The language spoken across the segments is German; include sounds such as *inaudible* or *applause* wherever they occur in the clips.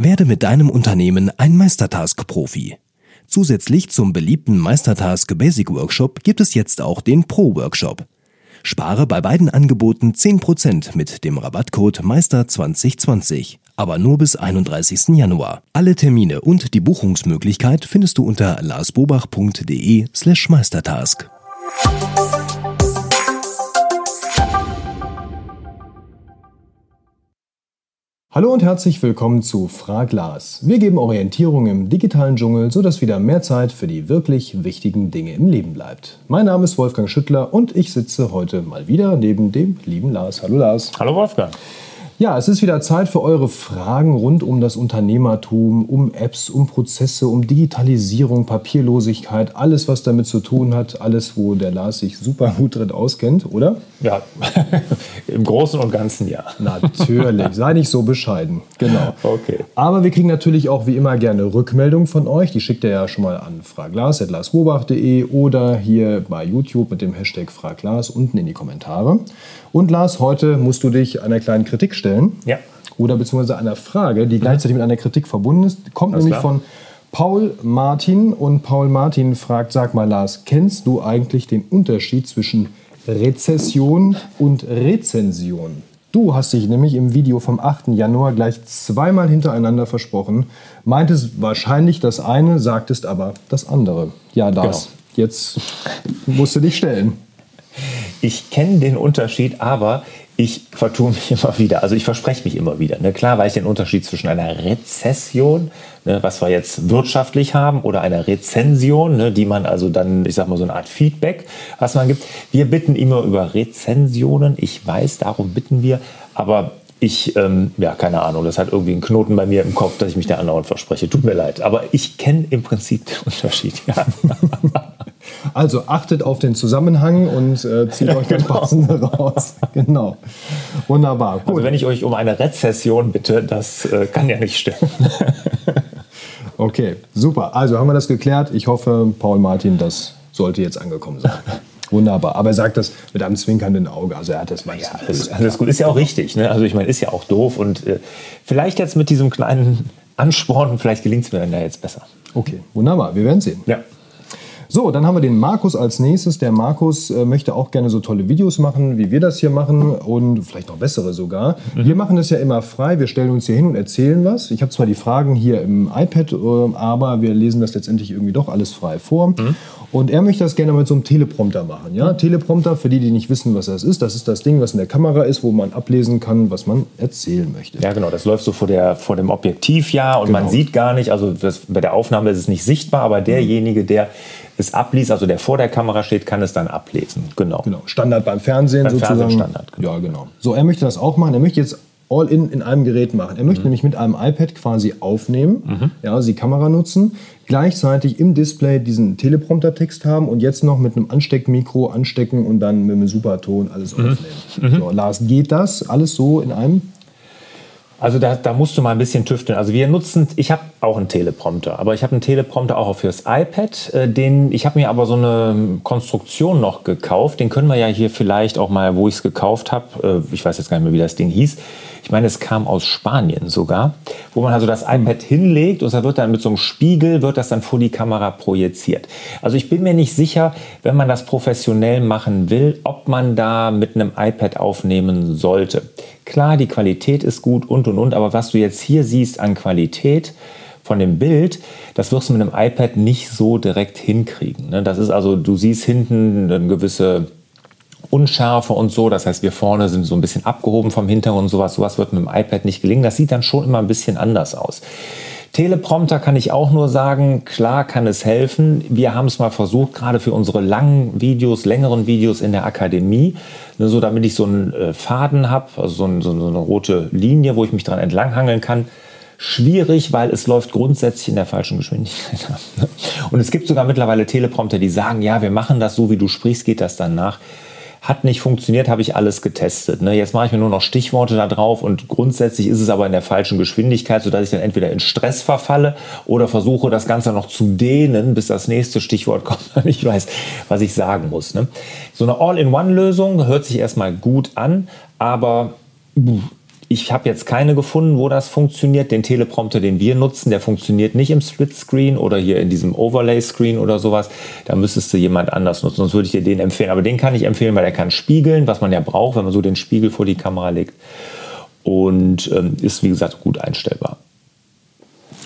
Werde mit deinem Unternehmen ein Meistertask-Profi. Zusätzlich zum beliebten Meistertask Basic Workshop gibt es jetzt auch den Pro Workshop. Spare bei beiden Angeboten 10% mit dem Rabattcode Meister2020, aber nur bis 31. Januar. Alle Termine und die Buchungsmöglichkeit findest du unter larsbobach.de Hallo und herzlich willkommen zu Frag Lars. Wir geben Orientierung im digitalen Dschungel, sodass wieder mehr Zeit für die wirklich wichtigen Dinge im Leben bleibt. Mein Name ist Wolfgang Schüttler und ich sitze heute mal wieder neben dem lieben Lars. Hallo Lars. Hallo Wolfgang. Ja, es ist wieder Zeit für eure Fragen rund um das Unternehmertum, um Apps, um Prozesse, um Digitalisierung, Papierlosigkeit, alles, was damit zu tun hat, alles, wo der Lars sich super gut drin auskennt, oder? Ja, *laughs* im Großen und Ganzen ja. Natürlich, sei nicht so bescheiden. Genau. Okay. Aber wir kriegen natürlich auch wie immer gerne Rückmeldungen von euch. Die schickt ihr ja schon mal an fraglas.larsbobach.de oder hier bei YouTube mit dem Hashtag fraglas unten in die Kommentare. Und Lars, heute musst du dich einer kleinen Kritik stellen. Ja. Oder beziehungsweise einer Frage, die gleichzeitig mit einer Kritik verbunden ist. Kommt Alles nämlich klar. von Paul Martin. Und Paul Martin fragt, sag mal Lars, kennst du eigentlich den Unterschied zwischen Rezession und Rezension? Du hast dich nämlich im Video vom 8. Januar gleich zweimal hintereinander versprochen, meintest wahrscheinlich das eine, sagtest aber das andere. Ja, Lars, Genau. jetzt musst du dich stellen. Ich kenne den Unterschied, aber ich vertue mich *laughs* immer wieder. Also ich verspreche mich immer wieder. Ne? Klar weiß ich den Unterschied zwischen einer Rezession, ne, was wir jetzt wirtschaftlich haben, oder einer Rezension, ne, die man also dann, ich sag mal, so eine Art Feedback, was man gibt. Wir bitten immer über Rezensionen. Ich weiß, darum bitten wir. Aber ich, ähm, ja, keine Ahnung, das hat irgendwie einen Knoten bei mir im Kopf, dass ich mich da andauernd verspreche. Tut mir leid. Aber ich kenne im Prinzip den *laughs* Unterschied. Ja. Also achtet auf den Zusammenhang und äh, zieht euch das Passende raus. *laughs* Genau. Wunderbar. Gut. Also wenn ich euch um eine Rezession bitte, das äh, kann ja nicht stimmen. *laughs* Okay, super. Also haben wir das geklärt. Ich hoffe, Paul Martin, das sollte jetzt angekommen sein. *laughs* Wunderbar. Aber er sagt das mit einem zwinkernden Auge. Also er hat das meistens. Ja, alles, alles gut. Ist ja auch richtig. Ne? Also ich meine, ist ja auch doof. Und äh, vielleicht jetzt mit diesem kleinen Ansporn, vielleicht gelingt es mir dann ja jetzt besser. Okay, wunderbar. Wir werden sehen. Ja. So, dann haben wir den Markus als nächstes. Der Markus äh, möchte auch gerne so tolle Videos machen, wie wir das hier machen und vielleicht noch bessere sogar. Wir machen das ja immer frei. Wir stellen uns hier hin und erzählen was. Ich habe zwar die Fragen hier im iPad, äh, aber wir lesen das letztendlich irgendwie doch alles frei vor. Und er möchte das gerne mit so einem Teleprompter machen. Ja? Teleprompter, für die, die nicht wissen, was das ist, das ist das Ding, was in der Kamera ist, wo man ablesen kann, was man erzählen möchte. Ja, genau. Das läuft so vor, der, vor dem Objektiv ja und man Genau. sieht gar nicht, also das, bei der Aufnahme ist es nicht sichtbar, aber derjenige, der es abliest, also der vor der Kamera steht, kann es dann ablesen. Genau. Genau, Standard beim Fernsehen Beim sozusagen. Fernsehen Standard, genau. Ja, genau. So, er möchte das auch machen. Er möchte jetzt All-in in einem Gerät machen. Er Mhm. möchte nämlich mit einem iPad quasi aufnehmen, ja, also die Kamera nutzen, gleichzeitig im Display diesen Teleprompter-Text haben und jetzt noch mit einem Ansteckmikro anstecken und dann mit einem Superton alles Mhm. aufnehmen. So, Lars, geht das alles so in einem? Also da, da musst du mal ein bisschen tüfteln. Also wir nutzen, ich habe auch einen Teleprompter, aber ich habe einen Teleprompter auch fürs iPad. Äh, den, ich habe mir aber so eine Konstruktion noch gekauft. Den können wir ja hier vielleicht auch mal, wo ich es gekauft habe. Äh, ich weiß jetzt gar nicht mehr, wie das Ding hieß. Ich meine, es kam aus Spanien sogar, wo man also das iPad hinlegt und da wird dann mit so einem Spiegel wird das dann vor die Kamera projiziert. Also ich bin mir nicht sicher, wenn man das professionell machen will, ob man da mit einem iPad aufnehmen sollte. Klar, die Qualität ist gut und und und, aber was du jetzt hier siehst an Qualität von dem Bild, das wirst du mit einem iPad nicht so direkt hinkriegen. ne? Das ist also, du siehst hinten eine gewisse Unschärfe und so. Das heißt, wir vorne sind so ein bisschen abgehoben vom Hintergrund und sowas. Sowas wird mit dem iPad nicht gelingen. Das sieht dann schon immer ein bisschen anders aus. Teleprompter kann ich auch nur sagen, klar kann es helfen. Wir haben es mal versucht, gerade für unsere langen Videos, längeren Videos in der Akademie, ne, so damit ich so einen äh, Faden habe, also so, ein, so eine rote Linie, wo ich mich dran entlanghangeln kann. Schwierig, weil es läuft grundsätzlich in der falschen Geschwindigkeit ne? Und es gibt sogar mittlerweile Teleprompter, die sagen, ja, wir machen das so, wie du sprichst, geht das dann nach. Hat nicht funktioniert, habe ich alles getestet. Ne? Jetzt mache ich mir nur noch Stichworte da drauf und grundsätzlich ist es aber in der falschen Geschwindigkeit, sodass ich dann entweder in Stress verfalle oder versuche, das Ganze noch zu dehnen, bis das nächste Stichwort *laughs* kommt und ich weiß, was ich sagen muss. Ne? So eine All-in-One-Lösung hört sich erstmal gut an, aber ich habe jetzt keine gefunden, wo das funktioniert. Den Teleprompter, den wir nutzen, der funktioniert nicht im Split-Screen oder hier in diesem Overlay-Screen oder sowas. Da müsstest du jemand anders nutzen, sonst würde ich dir den empfehlen. Aber den kann ich empfehlen, weil der kann spiegeln, was man ja braucht, wenn man so den Spiegel vor die Kamera legt. Und ähm, ist, wie gesagt, gut einstellbar.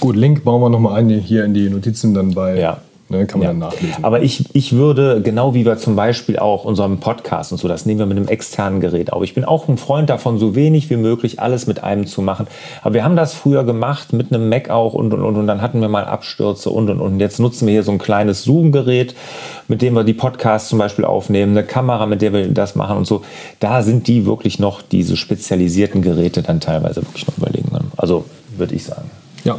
Gut, Link bauen wir nochmal ein hier in die Notizen dann bei Ja. Ne, kann man Ja. dann nachlesen. Aber ich, ich würde, genau wie wir zum Beispiel auch unseren Podcast und so, das nehmen wir mit einem externen Gerät auf. Ich bin auch ein Freund davon, so wenig wie möglich alles mit einem zu machen. Aber wir haben das früher gemacht, mit einem Mac auch und, und, und, und dann hatten wir mal Abstürze und, und, und. Und Jetzt nutzen wir hier so ein kleines Zoom-Gerät, mit dem wir die Podcasts zum Beispiel aufnehmen, eine Kamera, mit der wir das machen und so. Da sind die wirklich noch, diese spezialisierten Geräte dann teilweise wirklich noch überlegen. Also würde ich sagen. ja,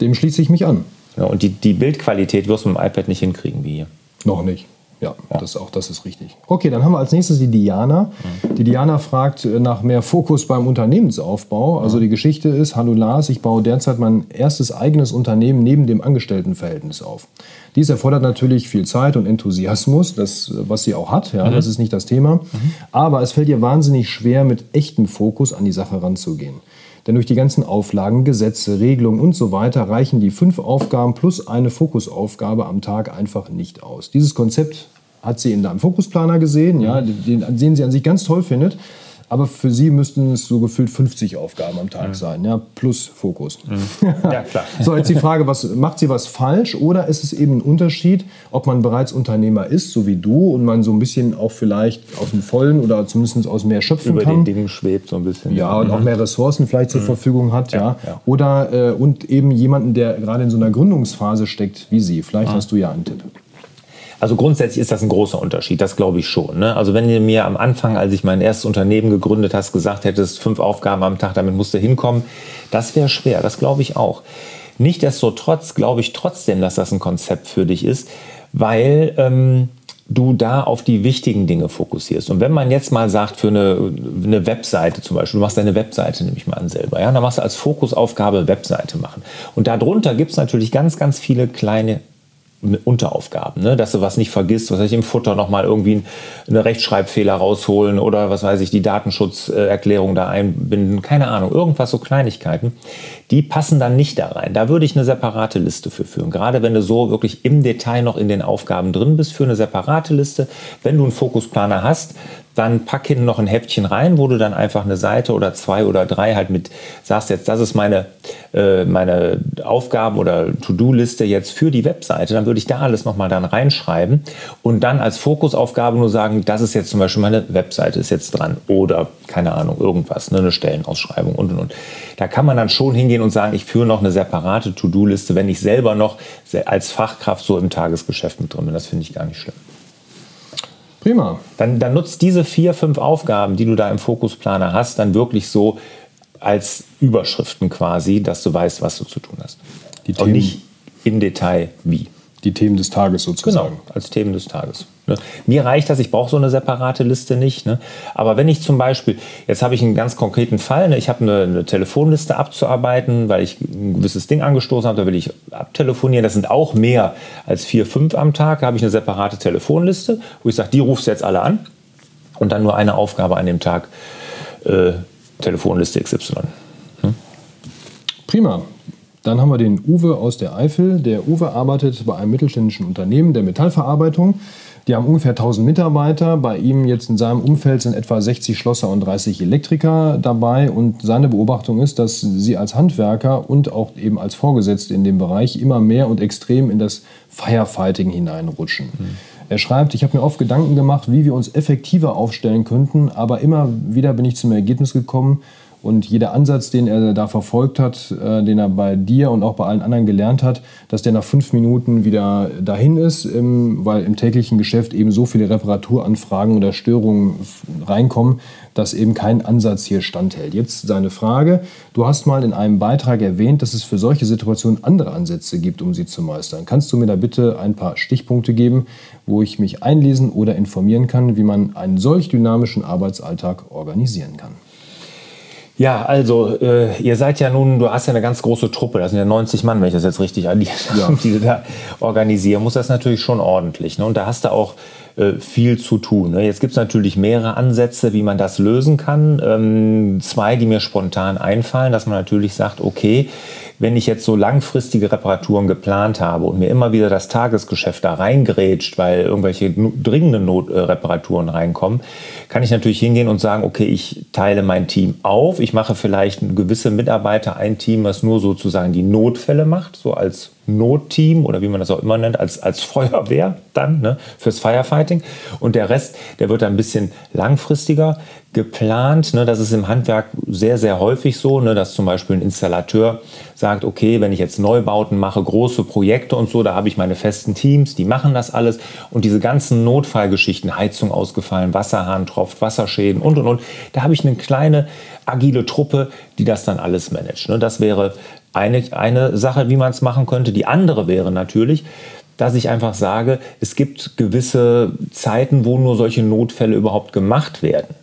dem schließe ich mich an. Ja, und die, die Bildqualität wirst du mit dem iPad nicht hinkriegen wie hier. Noch nicht. Ja, Das, auch das ist richtig. Okay, dann haben wir als nächstes die Diana. Die Diana fragt nach mehr Fokus beim Unternehmensaufbau. Also die Geschichte ist, hallo Lars, ich baue derzeit mein erstes eigenes Unternehmen neben dem Angestelltenverhältnis auf. Dies erfordert natürlich viel Zeit und Enthusiasmus, das, was sie auch hat. Ja, Das ist nicht das Thema. Aber es fällt ihr wahnsinnig schwer, mit echtem Fokus an die Sache ranzugehen. Denn durch die ganzen Auflagen, Gesetze, Regelungen und so weiter reichen die fünf Aufgaben plus eine Fokusaufgabe am Tag einfach nicht aus. Dieses Konzept hat sie in deinem Fokusplaner gesehen, ja, den, den sie an sich ganz toll findet. Aber für sie müssten es so gefühlt 50 Aufgaben am Tag sein, ja, plus Fokus. *laughs* Ja, klar. So, jetzt die Frage, was, macht sie was falsch oder ist es eben ein Unterschied, ob man bereits Unternehmer ist, so wie du, und man so ein bisschen auch vielleicht aus dem Vollen oder zumindest aus mehr schöpfen Über kann? den Dingen schwebt so ein bisschen. Ja, und auch mehr Ressourcen vielleicht zur Verfügung hat, ja. ja. Oder äh, und eben jemanden, der gerade in so einer Gründungsphase steckt wie Sie. Vielleicht hast du ja einen Tipp. Also grundsätzlich ist das ein großer Unterschied, das glaube ich schon. Ne? Also wenn du mir am Anfang, als ich mein erstes Unternehmen gegründet hast, gesagt hättest, fünf Aufgaben am Tag, damit musst du hinkommen, das wäre schwer, das glaube ich auch. Nichtsdestotrotz glaube ich trotzdem, dass das ein Konzept für dich ist, weil ähm, du da auf die wichtigen Dinge fokussierst. Und wenn man jetzt mal sagt, für eine, eine Webseite zum Beispiel, du machst deine Webseite, nehme ich mal an selber, ja, dann machst du als Fokusaufgabe Webseite machen. Und darunter gibt es natürlich ganz, ganz viele kleine Unteraufgaben, ne? dass du was nicht vergisst, was weiß ich im Futter nochmal irgendwie eine Rechtschreibfehler rausholen oder was weiß ich, die Datenschutzerklärung da einbinden, keine Ahnung, irgendwas so Kleinigkeiten, die passen dann nicht da rein. Da würde ich eine separate Liste für führen. Gerade wenn du so wirklich im Detail noch in den Aufgaben drin bist, für eine separate Liste. Wenn du einen Fokusplaner hast, dann pack hinten noch ein Heftchen rein, wo du dann einfach eine Seite oder zwei oder drei halt mit sagst jetzt, das ist meine, äh, meine Aufgaben oder To-Do-Liste jetzt für die Webseite. Dann würde ich da alles nochmal dann reinschreiben und dann als Fokusaufgabe nur sagen, das ist jetzt zum Beispiel meine Webseite ist jetzt dran oder keine Ahnung, irgendwas, ne, eine Stellenausschreibung und und und. Da kann man dann schon hingehen und sagen, ich führe noch eine separate To-Do-Liste, wenn ich selber noch als Fachkraft so im Tagesgeschäft mit drin bin. Das finde ich gar nicht schlimm. Prima. Dann, dann nutzt diese vier, fünf Aufgaben, die du da im Fokusplaner hast, dann wirklich so als Überschriften quasi, dass du weißt, was du zu tun hast. Die Und Themen- nicht im Detail wie. Die Themen des Tages sozusagen. Genau, als Themen des Tages. Ne? Mir reicht das, ich brauche so eine separate Liste nicht. Ne? Aber wenn ich zum Beispiel, jetzt habe ich einen ganz konkreten Fall, ne? ich habe eine, eine Telefonliste abzuarbeiten, weil ich ein gewisses Ding angestoßen habe, da will ich abtelefonieren. Das sind auch mehr als vier, fünf am Tag. Da habe ich eine separate Telefonliste, wo ich sage, die rufst du jetzt alle an. Und dann nur eine Aufgabe an dem Tag, äh, Telefonliste XY. Prima. Dann haben wir den Uwe aus der Eifel. Der Uwe arbeitet bei einem mittelständischen Unternehmen der Metallverarbeitung. Die haben ungefähr 1000 Mitarbeiter. Bei ihm jetzt in seinem Umfeld sind etwa 60 Schlosser und 30 Elektriker dabei. Und seine Beobachtung ist, dass sie als Handwerker und auch eben als Vorgesetzte in dem Bereich immer mehr und extrem in das Firefighting hineinrutschen. Er schreibt, ich habe mir oft Gedanken gemacht, wie wir uns effektiver aufstellen könnten, aber immer wieder bin ich zum Ergebnis gekommen, und jeder Ansatz, den er da verfolgt hat, äh, den er bei dir und auch bei allen anderen gelernt hat, dass der nach fünf Minuten wieder dahin ist, ähm, weil im täglichen Geschäft eben so viele Reparaturanfragen oder Störungen reinkommen, dass eben kein Ansatz hier standhält. Jetzt seine Frage. Du hast mal in einem Beitrag erwähnt, dass es für solche Situationen andere Ansätze gibt, um sie zu meistern. Kannst du mir da bitte ein paar Stichpunkte geben, wo ich mich einlesen oder informieren kann, wie man einen solch dynamischen Arbeitsalltag organisieren kann? Ja, also äh, ihr seid ja nun, du hast ja eine ganz große Truppe, das sind ja 90 Mann, wenn ich das jetzt richtig addiert Ja. *laughs* die du da organisieren musst, das ist natürlich schon ordentlich. Ne? Und da hast du auch viel zu tun. Ne? Jetzt gibt es natürlich mehrere Ansätze, wie man das lösen kann. Ähm, zwei, die mir spontan einfallen, dass man natürlich sagt, okay, wenn ich jetzt so langfristige Reparaturen geplant habe und mir immer wieder das Tagesgeschäft da reingrätscht, weil irgendwelche dringenden Notreparaturen reinkommen, kann ich natürlich hingehen und sagen, okay, ich teile mein Team auf. Ich mache vielleicht gewisse Mitarbeiter ein Team, was nur sozusagen die Notfälle macht, so als Notteam oder wie man das auch immer nennt, als, als Feuerwehr dann ne, fürs Firefighting. Und der Rest, der wird dann ein bisschen langfristiger geplant. Ne, das ist im Handwerk sehr, sehr häufig so, ne, dass zum Beispiel ein Installateur sagt, okay, wenn ich jetzt Neubauten mache, große Projekte und so, da habe ich meine festen Teams, die machen das alles. Und diese ganzen Notfallgeschichten, Heizung ausgefallen, Wasserhahn tropft, Wasserschäden und, und, und, da habe ich eine kleine agile Truppe, die das dann alles managt. Ne. Das wäre eine, eine Sache, wie man es machen könnte. Die andere wäre natürlich, dass ich einfach sage, es gibt gewisse Zeiten, wo nur solche Notfälle überhaupt gemacht werden.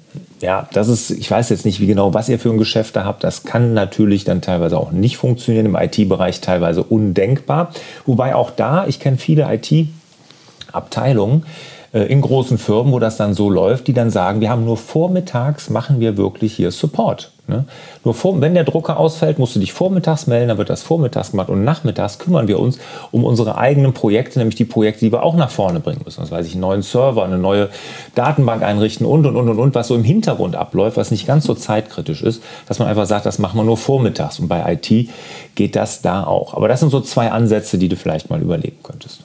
Ja, das ist, ich weiß jetzt nicht, wie genau, was ihr für ein Geschäft da habt. Das kann natürlich dann teilweise auch nicht funktionieren, im IT-Bereich teilweise undenkbar. Wobei auch da, ich kenne viele IT-Abteilungen, in großen Firmen, wo das dann so läuft, die dann sagen, wir haben nur vormittags, machen wir wirklich hier Support. Ne? Nur vor, wenn der Drucker ausfällt, musst du dich vormittags melden, dann wird das vormittags gemacht und nachmittags kümmern wir uns um unsere eigenen Projekte, nämlich die Projekte, die wir auch nach vorne bringen müssen. Das weiß ich, einen neuen Server, eine neue Datenbank einrichten und, und, und, und, und, was so im Hintergrund abläuft, was nicht ganz so zeitkritisch ist, dass man einfach sagt, das machen wir nur vormittags. Und bei IT geht das da auch. Aber das sind so zwei Ansätze, die du vielleicht mal überlegen könntest.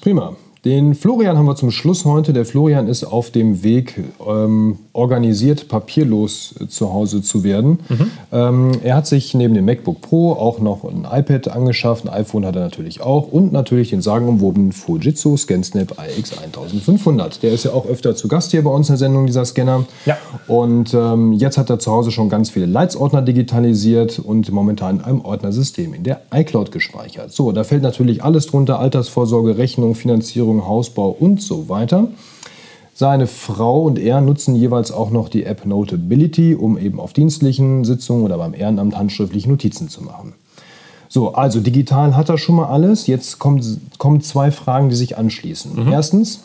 Prima. Den Florian haben wir zum Schluss heute. Der Florian ist auf dem Weg, ähm, organisiert papierlos zu Hause zu werden. Mhm. Ähm, er hat sich neben dem MacBook Pro auch noch ein iPad angeschafft. Ein iPhone hat er natürlich auch. Und natürlich den sagenumwobenen Fujitsu ScanSnap iX 1500. Der ist ja auch öfter zu Gast hier bei uns in der Sendung, dieser Scanner. Ja. Und ähm, jetzt hat er zu Hause schon ganz viele Leitsordner digitalisiert und momentan in einem Ordnersystem in der iCloud gespeichert. So, da fällt natürlich alles drunter. Altersvorsorge, Rechnung, Finanzierung, Wohnung, Hausbau und so weiter. Seine Frau und er nutzen jeweils auch noch die App Notability, um eben auf dienstlichen Sitzungen oder beim Ehrenamt handschriftliche Notizen zu machen. So, also digital hat er schon mal alles. Jetzt kommen, kommen zwei Fragen, die sich anschließen. Mhm. Erstens,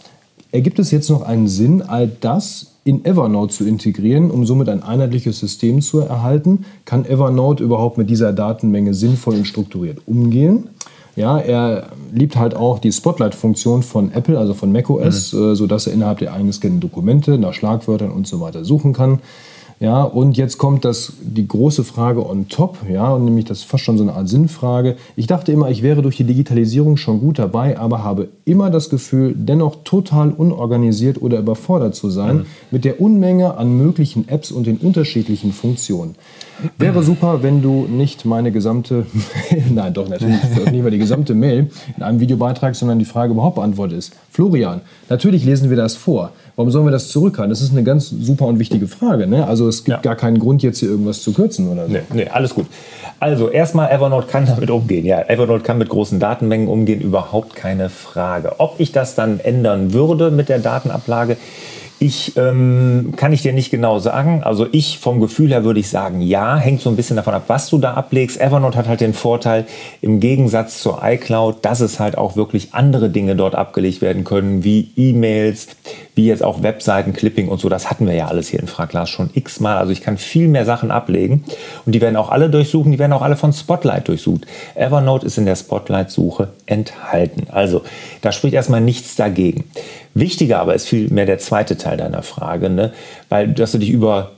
ergibt es jetzt noch einen Sinn, all das in Evernote zu integrieren, um somit ein einheitliches System zu erhalten? Kann Evernote überhaupt mit dieser Datenmenge sinnvoll und strukturiert umgehen? Ja, er liebt halt auch die Spotlight-Funktion von Apple, also von macOS, mhm. äh, sodass er innerhalb der eingescannten Dokumente nach Schlagwörtern und so weiter suchen kann. Ja, und jetzt kommt das, die große Frage on top, ja, und nämlich das ist fast schon so eine Art Sinnfrage. Ich dachte immer, ich wäre durch die Digitalisierung schon gut dabei, aber habe immer das Gefühl, dennoch total unorganisiert oder überfordert zu sein mhm. mit der Unmenge an möglichen Apps und den unterschiedlichen Funktionen. Wäre super, wenn du nicht meine gesamte, *laughs* nein, doch natürlich *laughs* nicht mal die gesamte Mail in einem Videobeitrag, sondern die Frage überhaupt beantwortest. Florian, natürlich lesen wir das vor. Warum sollen wir das zurückhalten? Das ist eine ganz super und wichtige Frage. Ne? Also es gibt ja. gar keinen Grund, jetzt hier irgendwas zu kürzen oder so. Nee, nee, alles gut. Also erstmal, Evernote kann damit umgehen. Ja, Evernote kann mit großen Datenmengen umgehen, überhaupt keine Frage. Ob ich das dann ändern würde mit der Datenablage, ich ähm, kann ich dir nicht genau sagen. Also ich vom Gefühl her würde ich sagen, ja, hängt so ein bisschen davon ab, was du da ablegst. Evernote hat halt den Vorteil im Gegensatz zur iCloud, dass es halt auch wirklich andere Dinge dort abgelegt werden können, wie E-Mails, wie jetzt auch Webseiten, Clipping und so. Das hatten wir ja alles hier in Fraglas schon x-mal. Also ich kann viel mehr Sachen ablegen und die werden auch alle durchsuchen. Die werden auch alle von Spotlight durchsucht. Evernote ist in der Spotlight-Suche enthalten. Also da spricht erstmal nichts dagegen. Wichtiger aber ist vielmehr der zweite Teil deiner Frage, ne? weil dass du dich über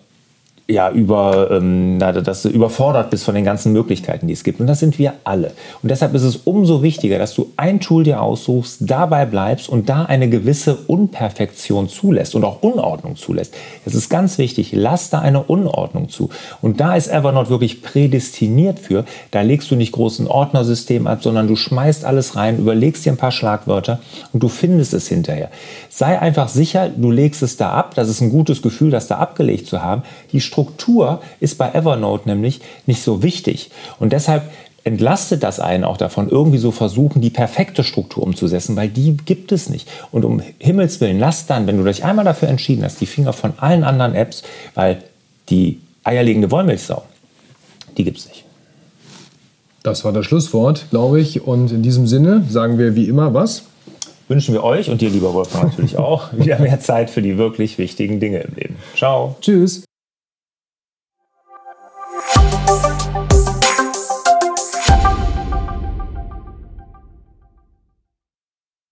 ja, über, ähm, dass du überfordert bist von den ganzen Möglichkeiten, die es gibt. Und das sind wir alle. Und deshalb ist es umso wichtiger, dass du ein Tool dir aussuchst, dabei bleibst und da eine gewisse Unperfektion zulässt und auch Unordnung zulässt. Es ist ganz wichtig, lass da eine Unordnung zu. Und da ist Evernote wirklich prädestiniert für. Da legst du nicht großen Ordnersystem ab, sondern du schmeißt alles rein, überlegst dir ein paar Schlagwörter und du findest es hinterher. Sei einfach sicher, du legst es da ab. Das ist ein gutes Gefühl, das da abgelegt zu haben. Die Struktur ist bei Evernote nämlich nicht so wichtig. Und deshalb entlastet das einen auch davon, irgendwie so versuchen, die perfekte Struktur umzusetzen, weil die gibt es nicht. Und um Himmels Willen, lass dann, wenn du dich einmal dafür entschieden hast, die Finger von allen anderen Apps, weil die eierlegende Wollmilchsau, die gibt es nicht. Das war das Schlusswort, glaube ich. Und in diesem Sinne sagen wir wie immer was? wünschen wir euch und dir, lieber Wolfgang, natürlich auch *laughs* wieder mehr Zeit für die wirklich wichtigen Dinge im Leben. Ciao. Tschüss. Thank you.